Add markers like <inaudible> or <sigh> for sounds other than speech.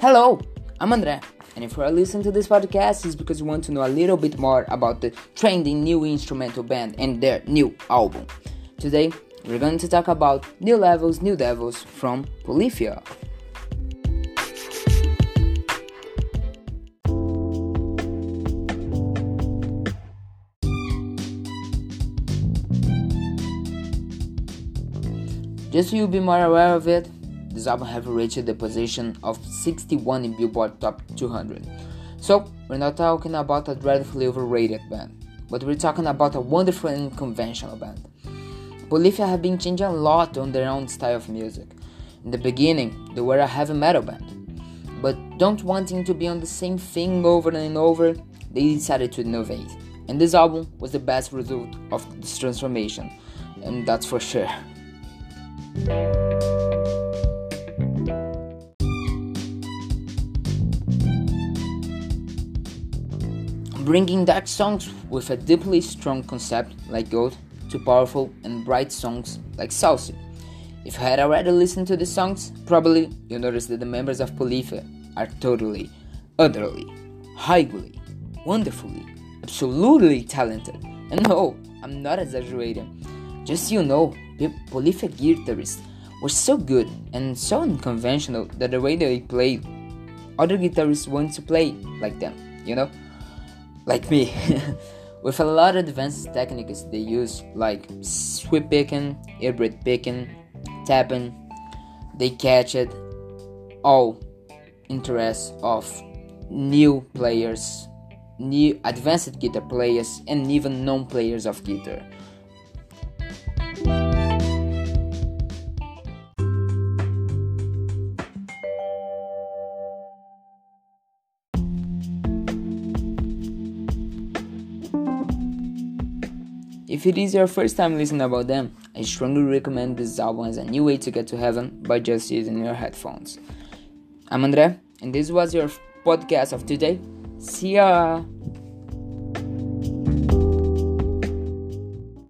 Hello, I'm Andre, and if you are listening to this podcast, it's because you want to know a little bit more about the trending new instrumental band and their new album. Today, we're going to talk about New Levels, New Devils from Polyphia. Just so you'll be more aware of it, this album have reached the position of 61 in Billboard Top 200. So, we're not talking about a dreadfully overrated band, but we're talking about a wonderful and conventional band. Polyphia have been changing a lot on their own style of music. In the beginning, they were a heavy metal band, but don't wanting to be on the same thing over and over, they decided to innovate. And this album was the best result of this transformation, and that's for sure. Bringing dark songs with a deeply strong concept like G.O.A.T. to powerful and bright songs like Saucy. If you had already listened to the songs, probably you noticed that the members of Polyphia are totally, utterly, highly, wonderfully, absolutely talented. And no, I'm not exaggerating. Just so you know, Polyphia guitarists were so good and so unconventional that the way they played, other guitarists want to play like them, you know? Like me. <laughs> With a lot of advanced techniques they use, like sweep picking, hybrid picking, tapping, they catch it all interest of new players, new advanced guitar players, and even non players of guitar. If it is your first time listening about them, I strongly recommend this album as a new way to get to heaven by just using your headphones. I'm Andre, and this was your podcast of today. See ya!